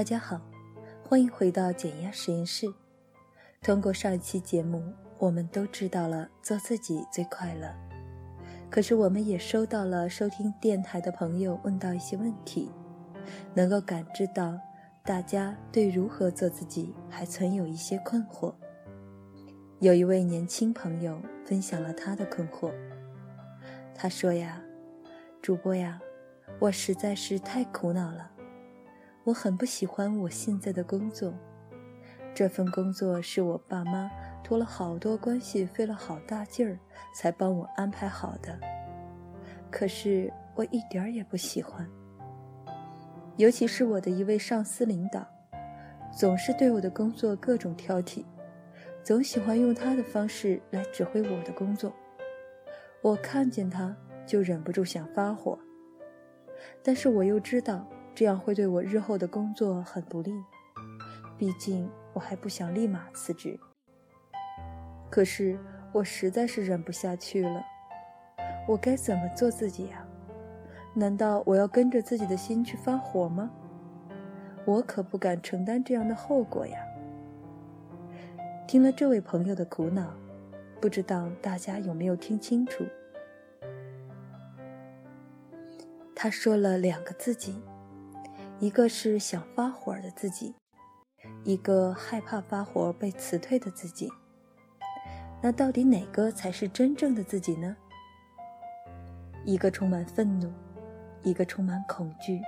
大家好，欢迎回到减压实验室。通过上一期节目，我们都知道了做自己最快乐。可是我们也收到了收听电台的朋友问到一些问题，能够感知到大家对如何做自己还存有一些困惑。有一位年轻朋友分享了他的困惑，他说呀：“主播呀，我实在是太苦恼了。”我很不喜欢我现在的工作，这份工作是我爸妈托了好多关系，费了好大劲儿才帮我安排好的。可是我一点儿也不喜欢，尤其是我的一位上司领导，总是对我的工作各种挑剔，总喜欢用他的方式来指挥我的工作。我看见他就忍不住想发火，但是我又知道。这样会对我日后的工作很不利，毕竟我还不想立马辞职。可是我实在是忍不下去了，我该怎么做自己呀？难道我要跟着自己的心去发火吗？我可不敢承担这样的后果呀。听了这位朋友的苦恼，不知道大家有没有听清楚？他说了两个自己。一个是想发火的自己，一个害怕发火被辞退的自己。那到底哪个才是真正的自己呢？一个充满愤怒，一个充满恐惧，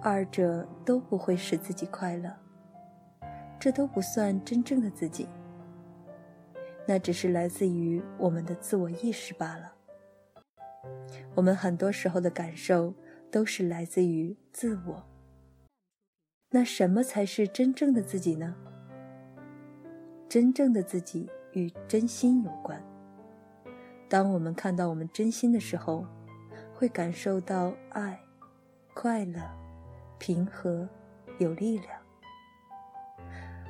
二者都不会使自己快乐。这都不算真正的自己，那只是来自于我们的自我意识罢了。我们很多时候的感受都是来自于自我。那什么才是真正的自己呢？真正的自己与真心有关。当我们看到我们真心的时候，会感受到爱、快乐、平和、有力量。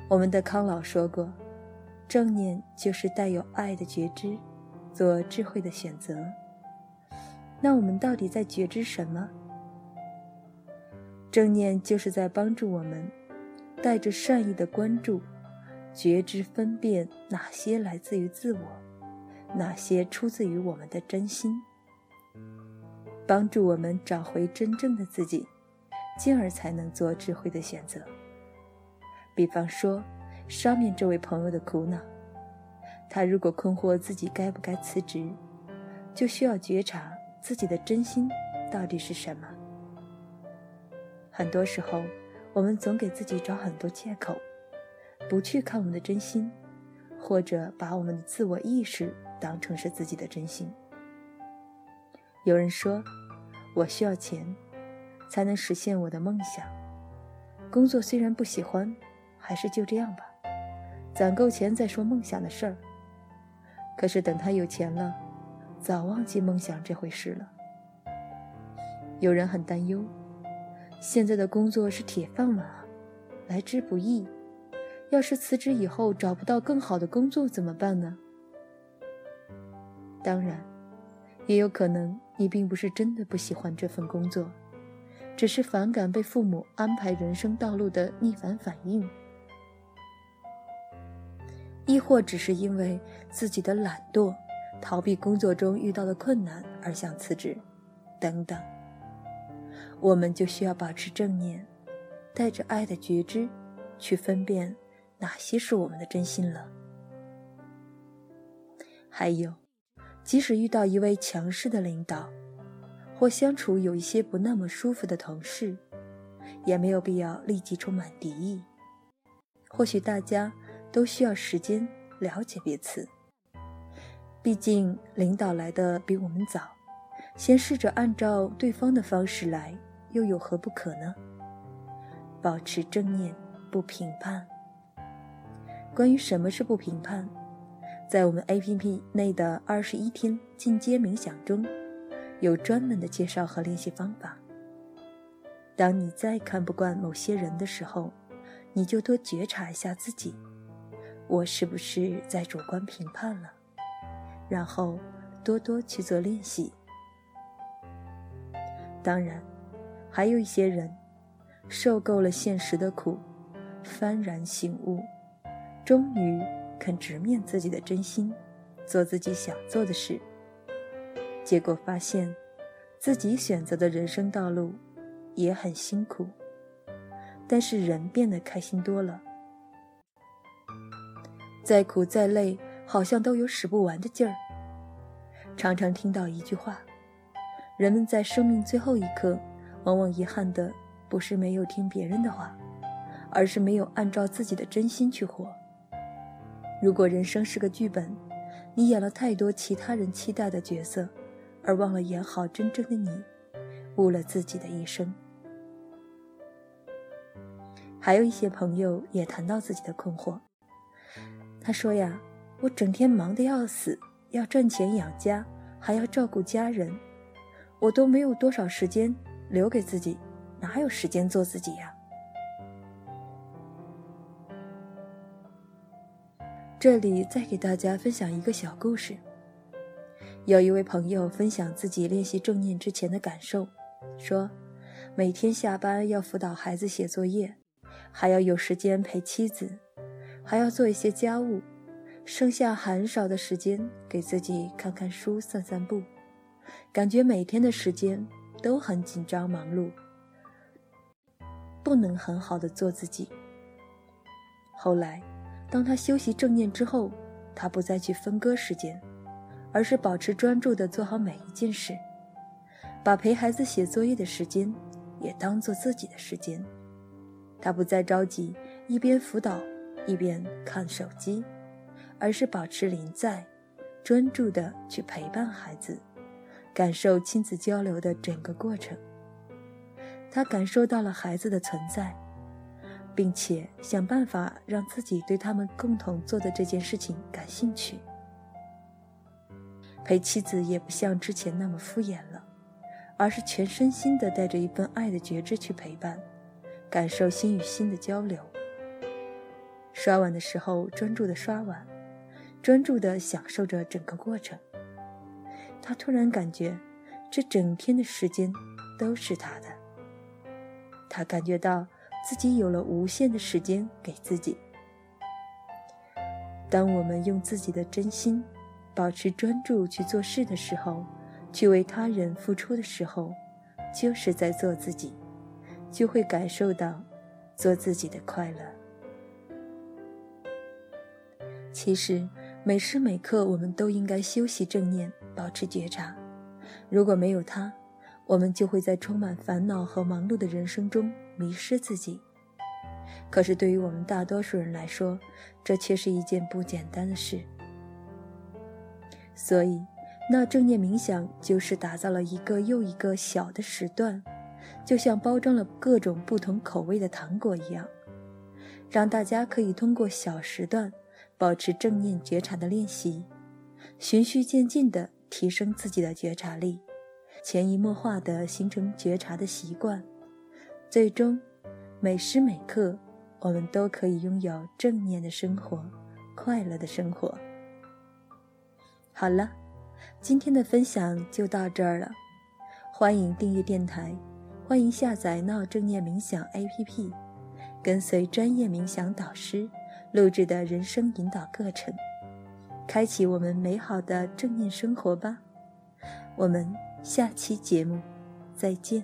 我们的康老说过，正念就是带有爱的觉知，做智慧的选择。那我们到底在觉知什么？正念就是在帮助我们，带着善意的关注，觉知分辨哪些来自于自我，哪些出自于我们的真心，帮助我们找回真正的自己，进而才能做智慧的选择。比方说，上面这位朋友的苦恼，他如果困惑自己该不该辞职，就需要觉察自己的真心到底是什么。很多时候，我们总给自己找很多借口，不去看我们的真心，或者把我们的自我意识当成是自己的真心。有人说：“我需要钱，才能实现我的梦想。工作虽然不喜欢，还是就这样吧，攒够钱再说梦想的事儿。”可是等他有钱了，早忘记梦想这回事了。有人很担忧。现在的工作是铁饭碗啊，来之不易。要是辞职以后找不到更好的工作怎么办呢？当然，也有可能你并不是真的不喜欢这份工作，只是反感被父母安排人生道路的逆反反应，亦或只是因为自己的懒惰，逃避工作中遇到的困难而想辞职，等等。我们就需要保持正念，带着爱的觉知，去分辨哪些是我们的真心了。还有，即使遇到一位强势的领导，或相处有一些不那么舒服的同事，也没有必要立即充满敌意。或许大家都需要时间了解彼此。毕竟领导来的比我们早，先试着按照对方的方式来。又有何不可呢？保持正念，不评判。关于什么是不评判，在我们 APP 内的二十一天进阶冥想中，有专门的介绍和练习方法。当你再看不惯某些人的时候，你就多觉察一下自己，我是不是在主观评判了？然后多多去做练习。当然。还有一些人，受够了现实的苦，幡然醒悟，终于肯直面自己的真心，做自己想做的事。结果发现，自己选择的人生道路也很辛苦，但是人变得开心多了。再苦再累，好像都有使不完的劲儿。常常听到一句话：人们在生命最后一刻，往往遗憾的不是没有听别人的话，而是没有按照自己的真心去活。如果人生是个剧本，你演了太多其他人期待的角色，而忘了演好真正的你，误了自己的一生。还有一些朋友也谈到自己的困惑。他说呀，我整天忙得要死，要赚钱养家，还要照顾家人，我都没有多少时间留给自己，哪有时间做自己呀？这里再给大家分享一个小故事。有一位朋友分享自己练习正念之前的感受，说，每天下班要辅导孩子写作业，还要有时间陪妻子。还要做一些家务，剩下很少的时间给自己看看书、散散步，感觉每天的时间都很紧张忙碌，不能很好的做自己。后来，当他休息正念之后，他不再去分割时间，而是保持专注的做好每一件事，把陪孩子写作业的时间也当做自己的时间。他不再着急，一边辅导。一边看手机，而是保持临在，专注的去陪伴孩子，感受亲子交流的整个过程。他感受到了孩子的存在，并且想办法让自己对他们共同做的这件事情感兴趣。陪妻子也不像之前那么敷衍了，而是全身心的带着一份爱的觉知去陪伴，感受心与心的交流。刷碗的时候，专注的刷碗，专注的享受着整个过程。他突然感觉，这整天的时间都是他的。他感觉到自己有了无限的时间给自己。当我们用自己的真心，保持专注去做事的时候，去为他人付出的时候，就是在做自己，就会感受到做自己的快乐。其实，每时每刻我们都应该修习正念，保持觉察。如果没有它，我们就会在充满烦恼和忙碌的人生中迷失自己。可是，对于我们大多数人来说，这却是一件不简单的事。所以，那正念冥想就是打造了一个又一个小的时段，就像包装了各种不同口味的糖果一样，让大家可以通过小时段。保持正念觉察的练习，循序渐进地提升自己的觉察力，潜移默化地形成觉察的习惯，最终，每时每刻，我们都可以拥有正念的生活，快乐的生活。好了，今天的分享就到这儿了，欢迎订阅电台，欢迎下载闹正念冥想 APP，跟随专业冥想导师。录制的人生引导课程，开启我们美好的正念生活吧。我们下期节目再见。